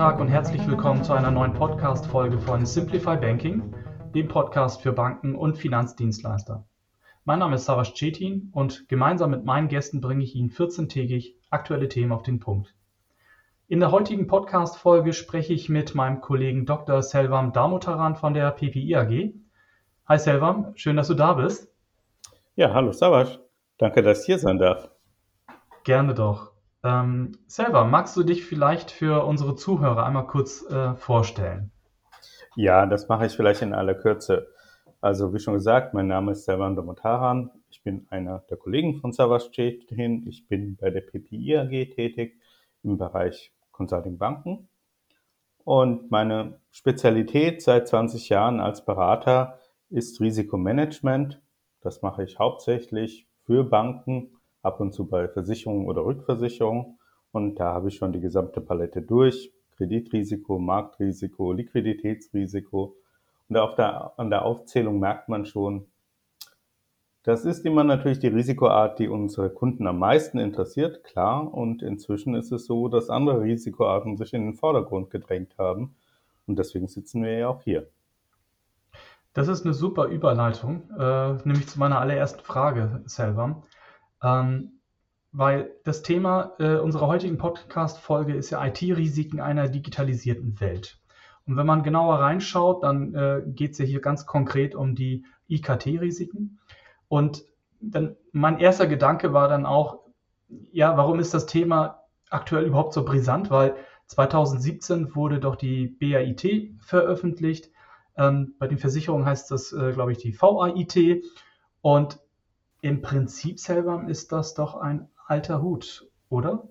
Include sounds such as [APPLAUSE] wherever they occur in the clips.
Tag und herzlich willkommen zu einer neuen Podcast-Folge von Simplify Banking, dem Podcast für Banken und Finanzdienstleister. Mein Name ist Savas Cetin und gemeinsam mit meinen Gästen bringe ich Ihnen 14-tägig aktuelle Themen auf den Punkt. In der heutigen Podcast-Folge spreche ich mit meinem Kollegen Dr. Selvam Damotaran von der PPI AG. Hi Selvam, schön, dass du da bist. Ja, hallo Savas. Danke, dass ich hier sein darf. Gerne doch. Ähm, selber, magst du dich vielleicht für unsere Zuhörer einmal kurz äh, vorstellen? Ja, das mache ich vielleicht in aller Kürze. Also wie schon gesagt, mein Name ist Selvan Domotaran. Ich bin einer der Kollegen von Savas Cetin. Ich bin bei der PPI AG tätig im Bereich Consulting Banken. Und meine Spezialität seit 20 Jahren als Berater ist Risikomanagement. Das mache ich hauptsächlich für Banken, ab und zu bei Versicherungen oder Rückversicherungen. Und da habe ich schon die gesamte Palette durch. Kreditrisiko, Marktrisiko, Liquiditätsrisiko. Und auf der, an der Aufzählung merkt man schon, das ist immer natürlich die Risikoart, die unsere Kunden am meisten interessiert, klar. Und inzwischen ist es so, dass andere Risikoarten sich in den Vordergrund gedrängt haben. Und deswegen sitzen wir ja auch hier. Das ist eine super Überleitung, äh, nämlich zu meiner allerersten Frage, Selvam. Ähm, weil das Thema äh, unserer heutigen Podcast-Folge ist ja IT-Risiken einer digitalisierten Welt. Und wenn man genauer reinschaut, dann äh, geht es ja hier ganz konkret um die IKT-Risiken. Und dann mein erster Gedanke war dann auch, ja, warum ist das Thema aktuell überhaupt so brisant? Weil 2017 wurde doch die BAIT veröffentlicht. Ähm, bei den Versicherungen heißt das, äh, glaube ich, die VAIT. Und im Prinzip selber ist das doch ein alter Hut, oder?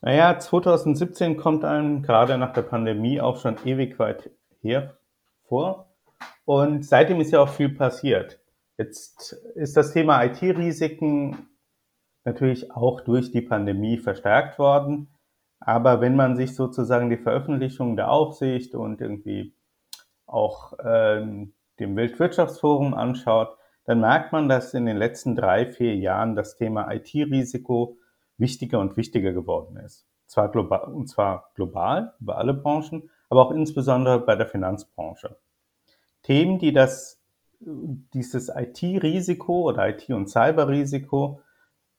Naja, 2017 kommt einem gerade nach der Pandemie auch schon ewig weit her vor. Und seitdem ist ja auch viel passiert. Jetzt ist das Thema IT-Risiken natürlich auch durch die Pandemie verstärkt worden. Aber wenn man sich sozusagen die Veröffentlichung der Aufsicht und irgendwie auch ähm, dem Weltwirtschaftsforum anschaut, dann merkt man, dass in den letzten drei, vier Jahren das Thema IT-Risiko wichtiger und wichtiger geworden ist. Zwar global, und zwar global über alle Branchen, aber auch insbesondere bei der Finanzbranche. Themen, die das, dieses IT-Risiko oder IT- und Cyber-Risiko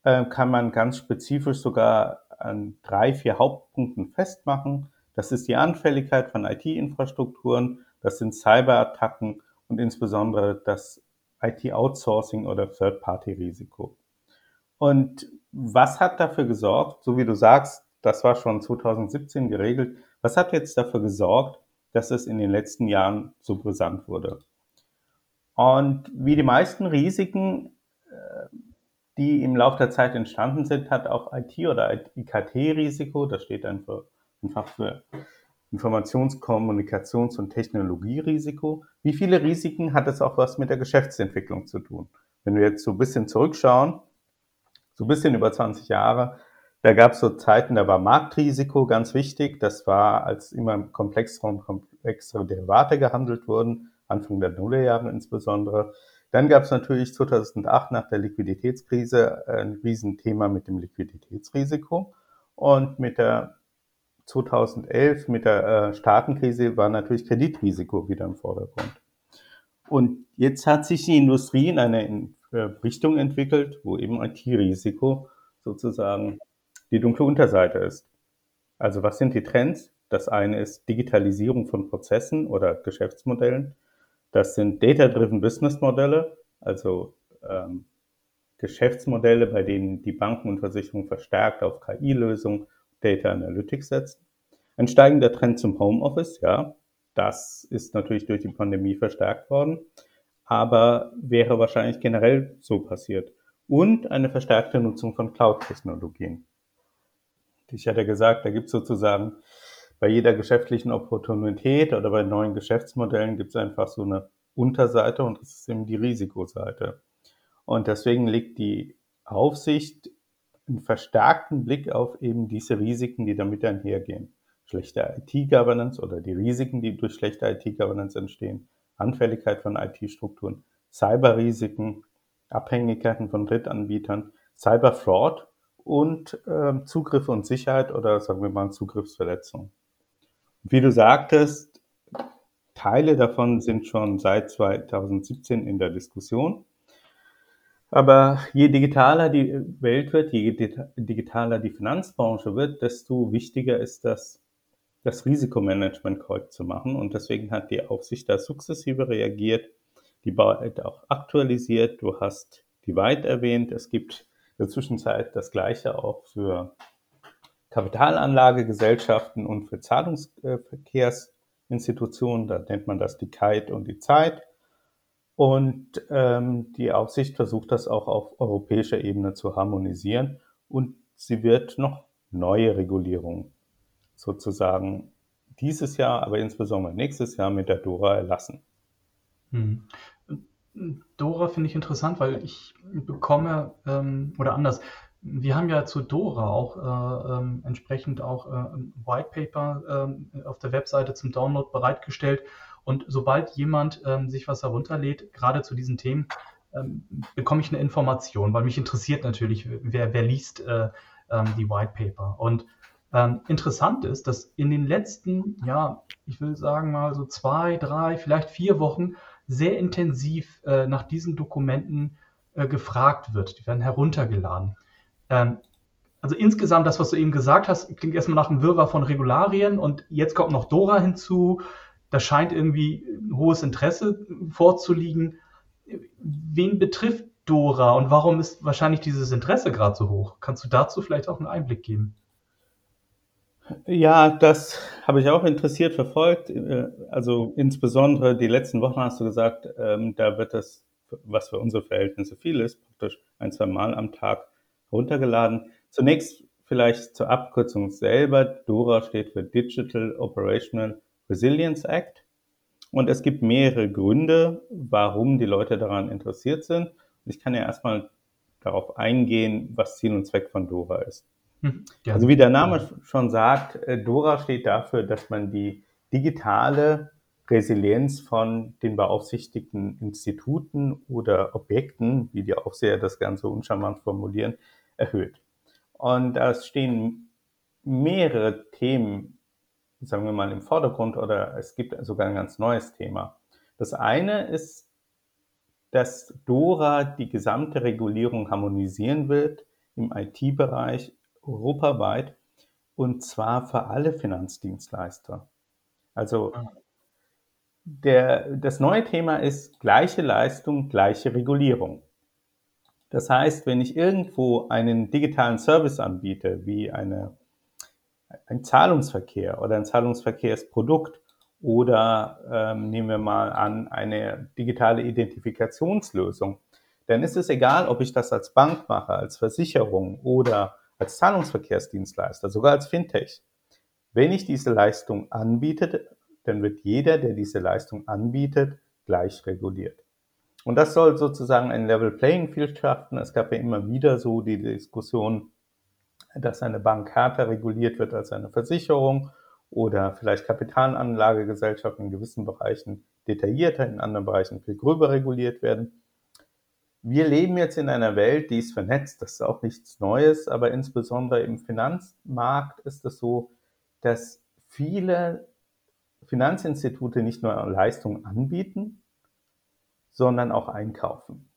äh, kann man ganz spezifisch sogar an drei, vier Hauptpunkten festmachen. Das ist die Anfälligkeit von IT-Infrastrukturen, das sind Cyberattacken und insbesondere das IT-Outsourcing oder Third-Party-Risiko. Und was hat dafür gesorgt, so wie du sagst, das war schon 2017 geregelt, was hat jetzt dafür gesorgt, dass es in den letzten Jahren so brisant wurde? Und wie die meisten Risiken, äh, die im Laufe der Zeit entstanden sind, hat auch IT- oder IKT-Risiko, das steht einfach für Informations-, Kommunikations- und Technologierisiko. Wie viele Risiken hat es auch was mit der Geschäftsentwicklung zu tun? Wenn wir jetzt so ein bisschen zurückschauen, so ein bisschen über 20 Jahre, da gab es so Zeiten, da war Marktrisiko ganz wichtig. Das war, als immer komplexere und komplexere Derivate gehandelt wurden, Anfang der Nullerjahre insbesondere. Dann gab es natürlich 2008 nach der Liquiditätskrise ein Riesenthema mit dem Liquiditätsrisiko. Und mit der 2011 mit der äh, Staatenkrise war natürlich Kreditrisiko wieder im Vordergrund. Und jetzt hat sich die Industrie in eine äh, Richtung entwickelt, wo eben IT-Risiko sozusagen die dunkle Unterseite ist. Also was sind die Trends? Das eine ist Digitalisierung von Prozessen oder Geschäftsmodellen. Das sind Data-Driven Business Modelle, also ähm, Geschäftsmodelle, bei denen die Banken und Versicherungen verstärkt auf KI-Lösungen Data Analytics setzen. Ein steigender Trend zum Homeoffice, ja, das ist natürlich durch die Pandemie verstärkt worden, aber wäre wahrscheinlich generell so passiert. Und eine verstärkte Nutzung von Cloud-Technologien. Ich hatte gesagt, da gibt es sozusagen bei jeder geschäftlichen Opportunität oder bei neuen Geschäftsmodellen gibt es einfach so eine Unterseite und das ist eben die Risikoseite. Und deswegen liegt die Aufsicht einen verstärkten Blick auf eben diese Risiken, die damit einhergehen. Schlechte IT-Governance oder die Risiken, die durch schlechte IT-Governance entstehen, Anfälligkeit von IT-Strukturen, Cyber-Risiken, Abhängigkeiten von Drittanbietern, Cyber-Fraud und äh, Zugriff und Sicherheit oder sagen wir mal Zugriffsverletzung. Wie du sagtest, Teile davon sind schon seit 2017 in der Diskussion. Aber je digitaler die Welt wird, je digitaler die Finanzbranche wird, desto wichtiger ist das, das Risikomanagement korrekt zu machen. Und deswegen hat die Aufsicht da sukzessive reagiert, die Bauheit auch aktualisiert. Du hast die weit erwähnt. Es gibt in der Zwischenzeit das Gleiche auch für Kapitalanlagegesellschaften und für Zahlungsverkehrsinstitutionen. Da nennt man das die Kite und die Zeit. Und ähm, die Aufsicht versucht das auch auf europäischer Ebene zu harmonisieren und sie wird noch neue Regulierungen sozusagen dieses Jahr, aber insbesondere nächstes Jahr mit der Dora erlassen. Hm. Dora finde ich interessant, weil ich bekomme, ähm, oder anders, wir haben ja zu Dora auch äh, ähm, entsprechend auch äh, White Paper äh, auf der Webseite zum Download bereitgestellt und sobald jemand ähm, sich was herunterlädt, gerade zu diesen Themen, ähm, bekomme ich eine Information, weil mich interessiert natürlich, wer, wer liest äh, ähm, die White Paper. Und ähm, interessant ist, dass in den letzten, ja, ich will sagen mal so zwei, drei, vielleicht vier Wochen sehr intensiv äh, nach diesen Dokumenten äh, gefragt wird. Die werden heruntergeladen. Ähm, also insgesamt das, was du eben gesagt hast, klingt erstmal nach einem Wirrwarr von Regularien und jetzt kommt noch Dora hinzu da scheint irgendwie ein hohes Interesse vorzuliegen. Wen betrifft Dora und warum ist wahrscheinlich dieses Interesse gerade so hoch? Kannst du dazu vielleicht auch einen Einblick geben? Ja, das habe ich auch interessiert verfolgt. Also insbesondere die letzten Wochen hast du gesagt, ähm, da wird das, was für unsere Verhältnisse viel ist, praktisch ein, zwei Mal am Tag runtergeladen. Zunächst vielleicht zur Abkürzung selber. DORA steht für Digital Operational Resilience Act. Und es gibt mehrere Gründe, warum die Leute daran interessiert sind. ich kann ja erstmal darauf eingehen, was Ziel und Zweck von Dora ist. Hm, also wie der Name schon sagt, äh, Dora steht dafür, dass man die digitale Resilienz von den beaufsichtigten Instituten oder Objekten, wie die Aufseher das Ganze uncharmant formulieren, erhöht. Und da stehen mehrere Themen sagen wir mal, im Vordergrund oder es gibt sogar ein ganz neues Thema. Das eine ist, dass Dora die gesamte Regulierung harmonisieren wird im IT-Bereich europaweit und zwar für alle Finanzdienstleister. Also der, das neue Thema ist gleiche Leistung, gleiche Regulierung. Das heißt, wenn ich irgendwo einen digitalen Service anbiete, wie eine ein Zahlungsverkehr oder ein Zahlungsverkehrsprodukt oder ähm, nehmen wir mal an eine digitale Identifikationslösung, dann ist es egal, ob ich das als Bank mache, als Versicherung oder als Zahlungsverkehrsdienstleister, sogar als Fintech. Wenn ich diese Leistung anbiete, dann wird jeder, der diese Leistung anbietet, gleich reguliert. Und das soll sozusagen ein Level Playing Field schaffen. Es gab ja immer wieder so die Diskussion, dass eine Bank härter reguliert wird als eine Versicherung oder vielleicht Kapitalanlagegesellschaften in gewissen Bereichen detaillierter, in anderen Bereichen viel gröber reguliert werden. Wir leben jetzt in einer Welt, die ist vernetzt, das ist auch nichts Neues, aber insbesondere im Finanzmarkt ist es so, dass viele Finanzinstitute nicht nur Leistungen anbieten, sondern auch einkaufen.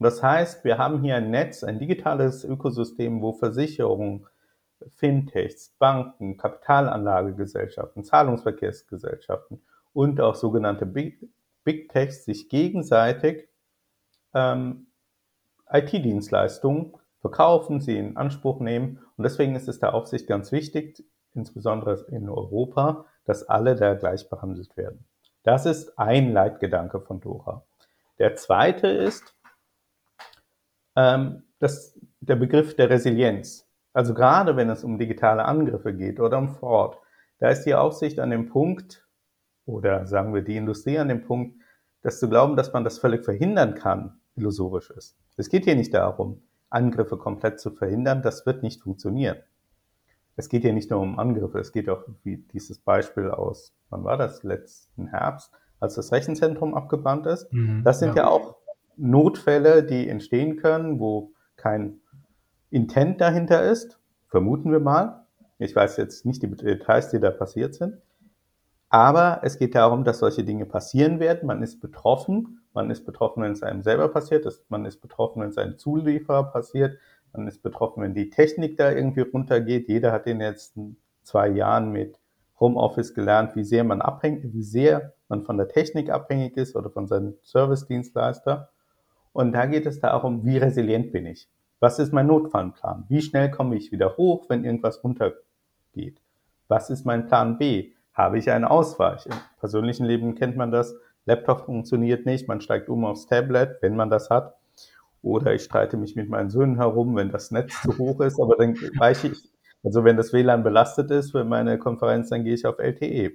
Das heißt, wir haben hier ein Netz, ein digitales Ökosystem, wo Versicherungen, Fintechs, Banken, Kapitalanlagegesellschaften, Zahlungsverkehrsgesellschaften und auch sogenannte Big, Big Techs sich gegenseitig ähm, IT-Dienstleistungen verkaufen, sie in Anspruch nehmen. Und deswegen ist es der Aufsicht ganz wichtig, insbesondere in Europa, dass alle da gleich behandelt werden. Das ist ein Leitgedanke von Dora. Der zweite ist, ähm, das, der Begriff der Resilienz. Also gerade wenn es um digitale Angriffe geht oder um Fraud, da ist die Aufsicht an dem Punkt, oder sagen wir die Industrie an dem Punkt, dass zu glauben, dass man das völlig verhindern kann, illusorisch ist. Es geht hier nicht darum, Angriffe komplett zu verhindern, das wird nicht funktionieren. Es geht hier nicht nur um Angriffe, es geht auch wie dieses Beispiel aus, wann war das, letzten Herbst, als das Rechenzentrum abgebrannt ist. Mhm, das sind ja. ja auch Notfälle, die entstehen können, wo kein Intent dahinter ist, vermuten wir mal. Ich weiß jetzt nicht die Details, die da passiert sind. Aber es geht darum, dass solche Dinge passieren werden. Man ist betroffen. Man ist betroffen, wenn es einem selber passiert. Man ist betroffen, wenn es einem Zulieferer passiert. Man ist betroffen, wenn die Technik da irgendwie runtergeht. Jeder hat in den letzten zwei Jahren mit Homeoffice gelernt, wie sehr man abhängig, wie sehr man von der Technik abhängig ist oder von seinem Service-Dienstleister. Und da geht es darum, wie resilient bin ich? Was ist mein Notfallplan? Wie schnell komme ich wieder hoch, wenn irgendwas runtergeht? Was ist mein Plan B? Habe ich einen Ausweich? Im persönlichen Leben kennt man das. Laptop funktioniert nicht, man steigt um aufs Tablet, wenn man das hat. Oder ich streite mich mit meinen Söhnen herum, wenn das Netz zu hoch ist, aber dann weiche ich, also wenn das WLAN belastet ist für meine Konferenz, dann gehe ich auf LTE.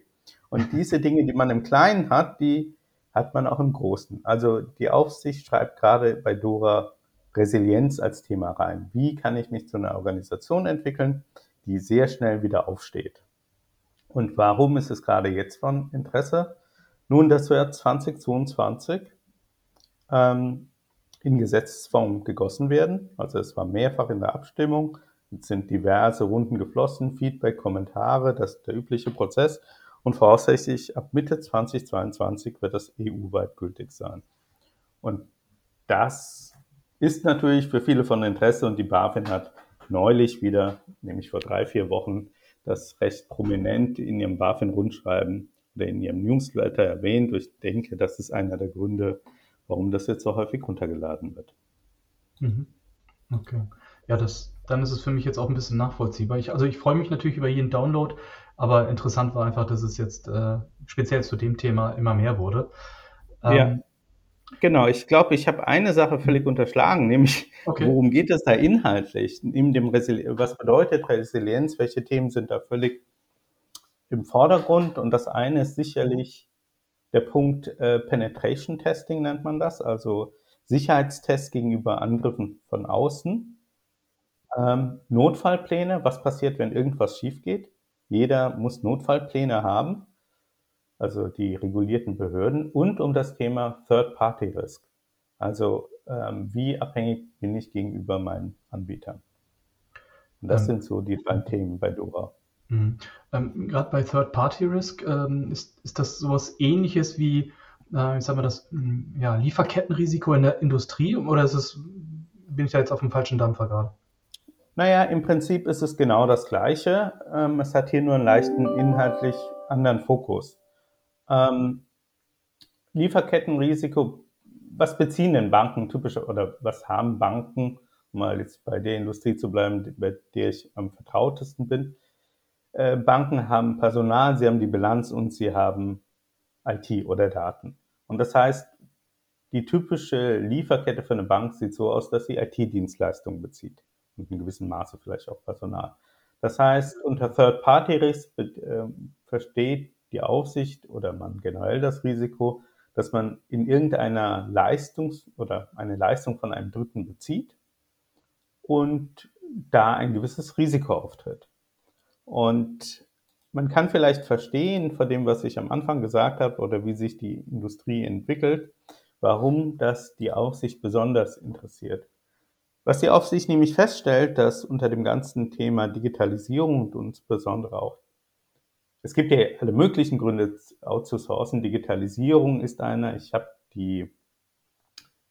Und diese Dinge, die man im Kleinen hat, die hat man auch im Großen. Also die Aufsicht schreibt gerade bei Dora Resilienz als Thema rein. Wie kann ich mich zu einer Organisation entwickeln, die sehr schnell wieder aufsteht? Und warum ist es gerade jetzt von Interesse? Nun, das wird 2022 ähm, in Gesetzesform gegossen werden. Also es war mehrfach in der Abstimmung. Es sind diverse Runden geflossen, Feedback, Kommentare, das ist der übliche Prozess. Und voraussichtlich ab Mitte 2022 wird das EU-weit gültig sein. Und das ist natürlich für viele von Interesse und die BaFin hat neulich wieder, nämlich vor drei, vier Wochen, das recht prominent in ihrem BaFin-Rundschreiben oder in ihrem Newsletter erwähnt. Ich denke, das ist einer der Gründe, warum das jetzt so häufig runtergeladen wird. Mhm. Okay. Ja, das, dann ist es für mich jetzt auch ein bisschen nachvollziehbar. Ich, also ich freue mich natürlich über jeden Download, aber interessant war einfach, dass es jetzt äh, speziell zu dem Thema immer mehr wurde. Ähm, ja. Genau, ich glaube, ich habe eine Sache völlig unterschlagen, nämlich okay. worum geht es da inhaltlich? Neben dem was bedeutet Resilienz? Welche Themen sind da völlig im Vordergrund? Und das eine ist sicherlich der Punkt äh, Penetration Testing nennt man das, also Sicherheitstests gegenüber Angriffen von außen. Ähm, Notfallpläne, was passiert, wenn irgendwas schief geht? Jeder muss Notfallpläne haben also die regulierten Behörden, und um das Thema Third-Party-Risk. Also ähm, wie abhängig bin ich gegenüber meinen Anbietern? Und das ähm, sind so die drei Themen bei Dora. Mhm. Ähm, Gerade bei Third-Party-Risk ähm, ist, ist das sowas ähnliches wie, äh, ich sag mal, das hm, ja, Lieferkettenrisiko in der Industrie oder ist es, bin ich da jetzt auf dem falschen Dampfer gerade? Naja, im Prinzip ist es genau das Gleiche. Ähm, es hat hier nur einen leichten inhaltlich anderen Fokus. Ähm, Lieferkettenrisiko, was beziehen denn Banken typisch oder was haben Banken, um mal jetzt bei der Industrie zu bleiben, bei der ich am vertrautesten bin? Äh, Banken haben Personal, sie haben die Bilanz und sie haben IT oder Daten. Und das heißt, die typische Lieferkette für eine Bank sieht so aus, dass sie IT-Dienstleistungen bezieht. Mit einem gewissen Maße vielleicht auch Personal. Das heißt, unter Third-Party-Risk äh, versteht die Aufsicht oder man generell das Risiko, dass man in irgendeiner Leistungs- oder eine Leistung von einem Dritten bezieht und da ein gewisses Risiko auftritt. Und man kann vielleicht verstehen von dem, was ich am Anfang gesagt habe oder wie sich die Industrie entwickelt, warum das die Aufsicht besonders interessiert. Was die Aufsicht nämlich feststellt, dass unter dem ganzen Thema Digitalisierung und insbesondere auch es gibt ja alle möglichen Gründe outzusourcen. Digitalisierung ist einer. Ich habe die,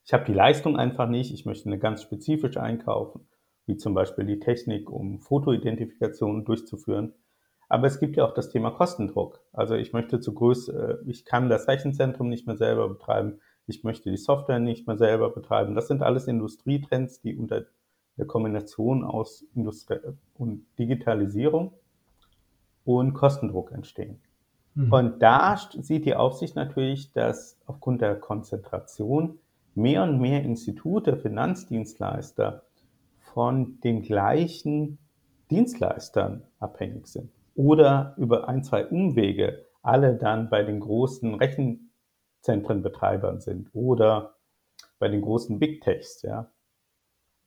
ich habe die Leistung einfach nicht. Ich möchte eine ganz spezifisch einkaufen, wie zum Beispiel die Technik, um Fotoidentifikation durchzuführen. Aber es gibt ja auch das Thema Kostendruck. Also ich möchte zu groß, äh, ich kann das Rechenzentrum nicht mehr selber betreiben. Ich möchte die Software nicht mehr selber betreiben. Das sind alles Industrietrends, die unter der Kombination aus Industrie und Digitalisierung und Kostendruck entstehen. Mhm. Und da sieht die Aufsicht natürlich, dass aufgrund der Konzentration mehr und mehr Institute, Finanzdienstleister von den gleichen Dienstleistern abhängig sind oder über ein, zwei Umwege alle dann bei den großen Rechenzentrenbetreibern sind oder bei den großen Big Techs, ja.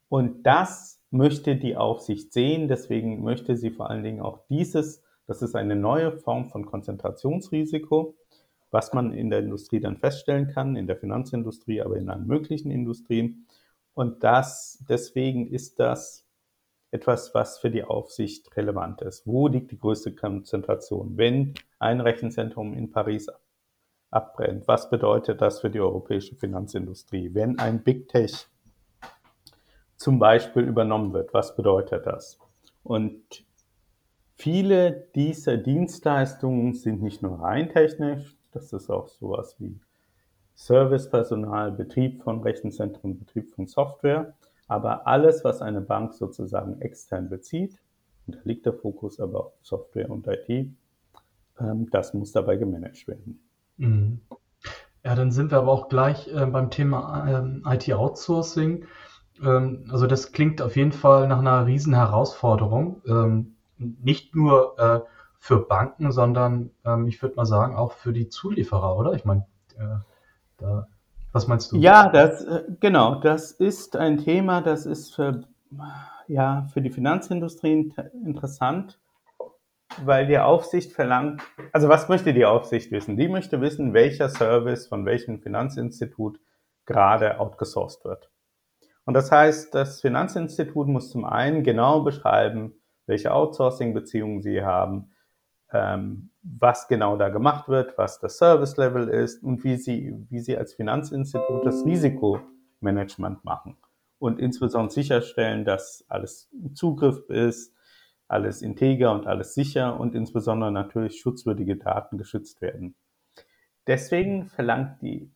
Und das möchte die Aufsicht sehen, deswegen möchte sie vor allen Dingen auch dieses das ist eine neue Form von Konzentrationsrisiko, was man in der Industrie dann feststellen kann, in der Finanzindustrie, aber in allen möglichen Industrien. Und das, deswegen ist das etwas, was für die Aufsicht relevant ist. Wo liegt die größte Konzentration? Wenn ein Rechenzentrum in Paris abbrennt, was bedeutet das für die europäische Finanzindustrie? Wenn ein Big Tech zum Beispiel übernommen wird, was bedeutet das? Und viele dieser Dienstleistungen sind nicht nur rein technisch, das ist auch sowas wie Servicepersonal, Betrieb von Rechenzentren, Betrieb von Software, aber alles, was eine Bank sozusagen extern bezieht, und da liegt der Fokus aber auf Software und IT, ähm, das muss dabei gemanagt werden. Mhm. Ja, dann sind wir aber auch gleich äh, beim Thema ähm, IT-Outsourcing. Ähm, also das klingt auf jeden Fall nach einer riesen Herausforderung. Ähm, nicht nur äh, für Banken, sondern ähm, ich würde mal sagen auch für die Zulieferer, oder? Ich meine, äh, da, was meinst du? Ja, das äh, genau, das ist ein Thema, das ist für ja für die Finanzindustrie interessant, weil die Aufsicht verlangt, also was möchte die Aufsicht wissen? Die möchte wissen, welcher Service von welchem Finanzinstitut gerade outgesourced wird. Und das heißt, das Finanzinstitut muss zum einen genau beschreiben, welche Outsourcing-Beziehungen sie haben, ähm, was genau da gemacht wird, was das Service-Level ist und wie sie, wie sie als Finanzinstitut das Risikomanagement machen. Und insbesondere sicherstellen, dass alles Zugriff ist, alles integer und alles sicher und insbesondere natürlich schutzwürdige Daten geschützt werden. Deswegen verlangt die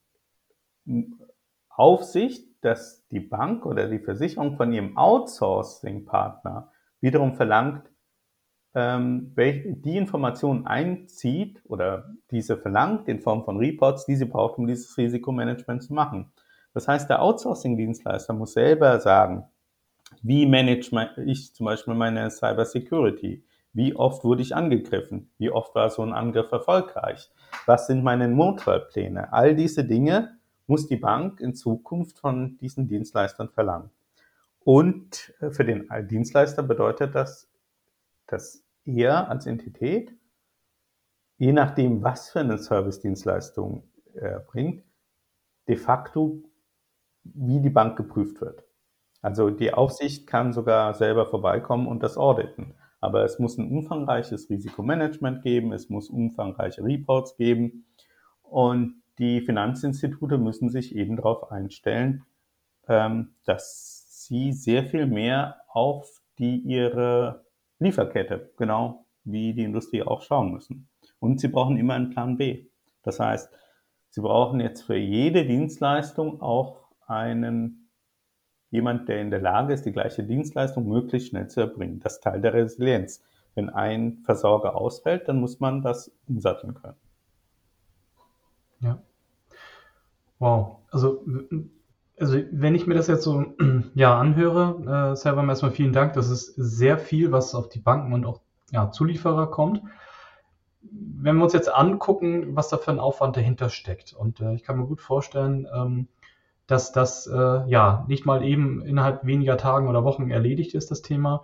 Aufsicht dass die Bank oder die Versicherung von ihrem Outsourcing-Partner wiederum verlangt, ähm, die Informationen einzieht oder diese verlangt in Form von Reports, die sie braucht, um dieses Risikomanagement zu machen. Das heißt, der Outsourcing-Dienstleister muss selber sagen, wie manage ich zum Beispiel meine Cyber Security? Wie oft wurde ich angegriffen? Wie oft war so ein Angriff erfolgreich? Was sind meine Notfallpläne? All diese Dinge muss die Bank in Zukunft von diesen Dienstleistern verlangen. Und äh, für den Dienstleister bedeutet das, dass er als Entität, je nachdem, was für eine Service-Dienstleistung er bringt, de facto wie die Bank geprüft wird. Also die Aufsicht kann sogar selber vorbeikommen und das auditen. Aber es muss ein umfangreiches Risikomanagement geben, es muss umfangreiche Reports geben. Und die Finanzinstitute müssen sich eben darauf einstellen, ähm, dass sie sehr viel mehr auf die ihre Lieferkette, genau wie die Industrie auch schauen müssen. Und sie brauchen immer einen Plan B. Das heißt, sie brauchen jetzt für jede Dienstleistung auch einen jemand, der in der Lage ist, die gleiche Dienstleistung möglichst schnell zu erbringen. Das ist Teil der Resilienz. Wenn ein Versorger ausfällt, dann muss man das umsatteln können. Ja. Wow. Also, also wenn ich mir das jetzt so [CLEARS THROAT] ja, anhöre, äh, Servam, erstmal vielen Dank. Das ist sehr viel, was auf die Banken und auch ja, Zulieferer kommt. Wenn wir uns jetzt angucken, was da für ein Aufwand dahinter steckt, und äh, ich kann mir gut vorstellen, ähm, dass das äh, ja nicht mal eben innerhalb weniger Tagen oder Wochen erledigt ist, das Thema.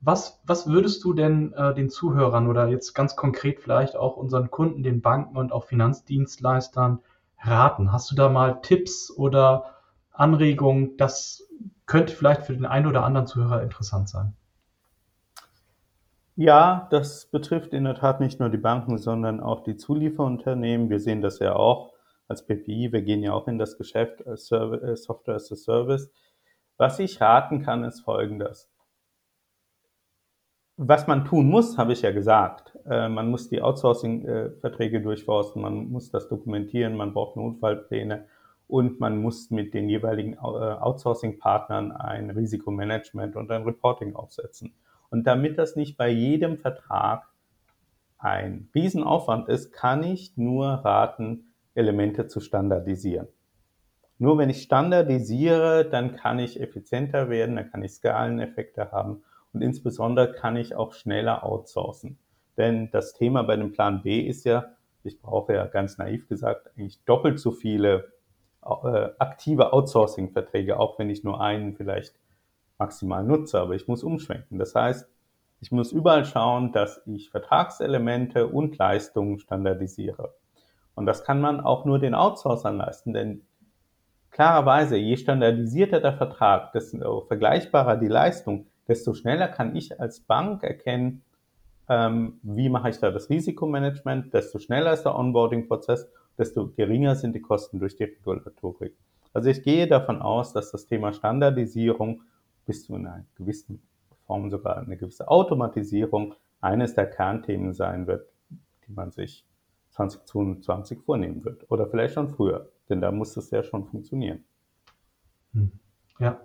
Was, was würdest du denn äh, den Zuhörern oder jetzt ganz konkret vielleicht auch unseren Kunden, den Banken und auch Finanzdienstleistern raten? Hast du da mal Tipps oder Anregungen? Das könnte vielleicht für den einen oder anderen Zuhörer interessant sein. Ja, das betrifft in der Tat nicht nur die Banken, sondern auch die Zulieferunternehmen. Wir sehen das ja auch als PPI. Wir gehen ja auch in das Geschäft als äh, Software as a Service. Was ich raten kann, ist Folgendes. Was man tun muss, habe ich ja gesagt. Äh, man muss die Outsourcing-Verträge durchforsten, man muss das dokumentieren, man braucht Notfallpläne und man muss mit den jeweiligen äh, Outsourcing-Partnern ein Risikomanagement und ein Reporting aufsetzen. Und damit das nicht bei jedem Vertrag ein Riesenaufwand ist, kann ich nur raten, Elemente zu standardisieren. Nur wenn ich standardisiere, dann kann ich effizienter werden, dann kann ich Skaleneffekte haben und insbesondere kann ich auch schneller outsourcen. Denn das Thema bei dem Plan B ist ja, ich brauche ja ganz naiv gesagt eigentlich doppelt so viele äh, aktive Outsourcing-Verträge, auch wenn ich nur einen vielleicht maximal nutze, aber ich muss umschwenken. Das heißt, ich muss überall schauen, dass ich Vertragselemente und Leistungen standardisiere. Und das kann man auch nur den Outsourcern leisten, denn klarerweise, je standardisierter der Vertrag, desto vergleichbarer die Leistung, desto schneller kann ich als Bank erkennen, ähm, wie mache ich da das Risikomanagement, desto schneller ist der Onboarding-Prozess, desto geringer sind die Kosten durch die Regulatorik. Also ich gehe davon aus, dass das Thema Standardisierung bis zu einer gewissen Form sogar eine gewisse Automatisierung eines der Kernthemen sein wird, die man sich 2022 vornehmen wird. Oder vielleicht schon früher, denn da muss es ja schon funktionieren. Hm. Ja,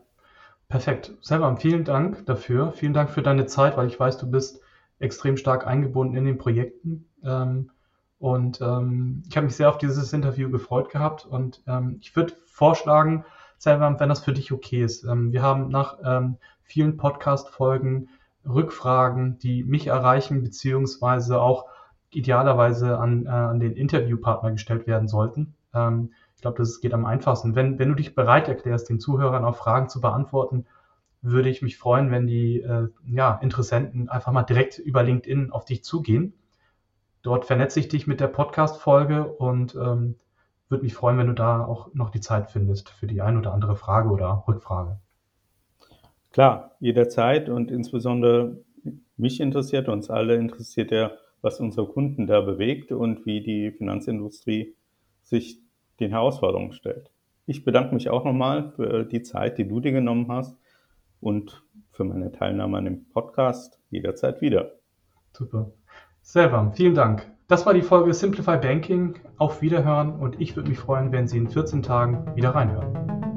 perfekt. Selber vielen Dank dafür. Vielen Dank für deine Zeit, weil ich weiß, du bist extrem stark eingebunden in den Projekten. Ähm, und ähm, ich habe mich sehr auf dieses Interview gefreut gehabt. Und ähm, ich würde vorschlagen, selber, wenn das für dich okay ist. wir haben nach vielen Podcast-Folgen Rückfragen, die mich erreichen, beziehungsweise auch idealerweise an, äh, an den Interviewpartner gestellt werden sollten. Ähm, ich glaube, das geht am einfachsten. Wenn, wenn du dich bereit erklärst, den Zuhörern auch Fragen zu beantworten, würde ich mich freuen, wenn die äh, ja, Interessenten einfach mal direkt über LinkedIn auf dich zugehen. Dort vernetze ich dich mit der Podcast-Folge und ähm, würde mich freuen, wenn du da auch noch die Zeit findest für die ein oder andere Frage oder Rückfrage. Klar, jederzeit und insbesondere mich interessiert, uns alle interessiert ja, was unsere Kunden da bewegt und wie die Finanzindustrie sich den Herausforderungen stellt. Ich bedanke mich auch nochmal für die Zeit, die du dir genommen hast und für meine Teilnahme an dem Podcast jederzeit wieder. Super. Selber, vielen Dank. Das war die Folge Simplify Banking. Auf Wiederhören und ich würde mich freuen, wenn Sie in 14 Tagen wieder reinhören.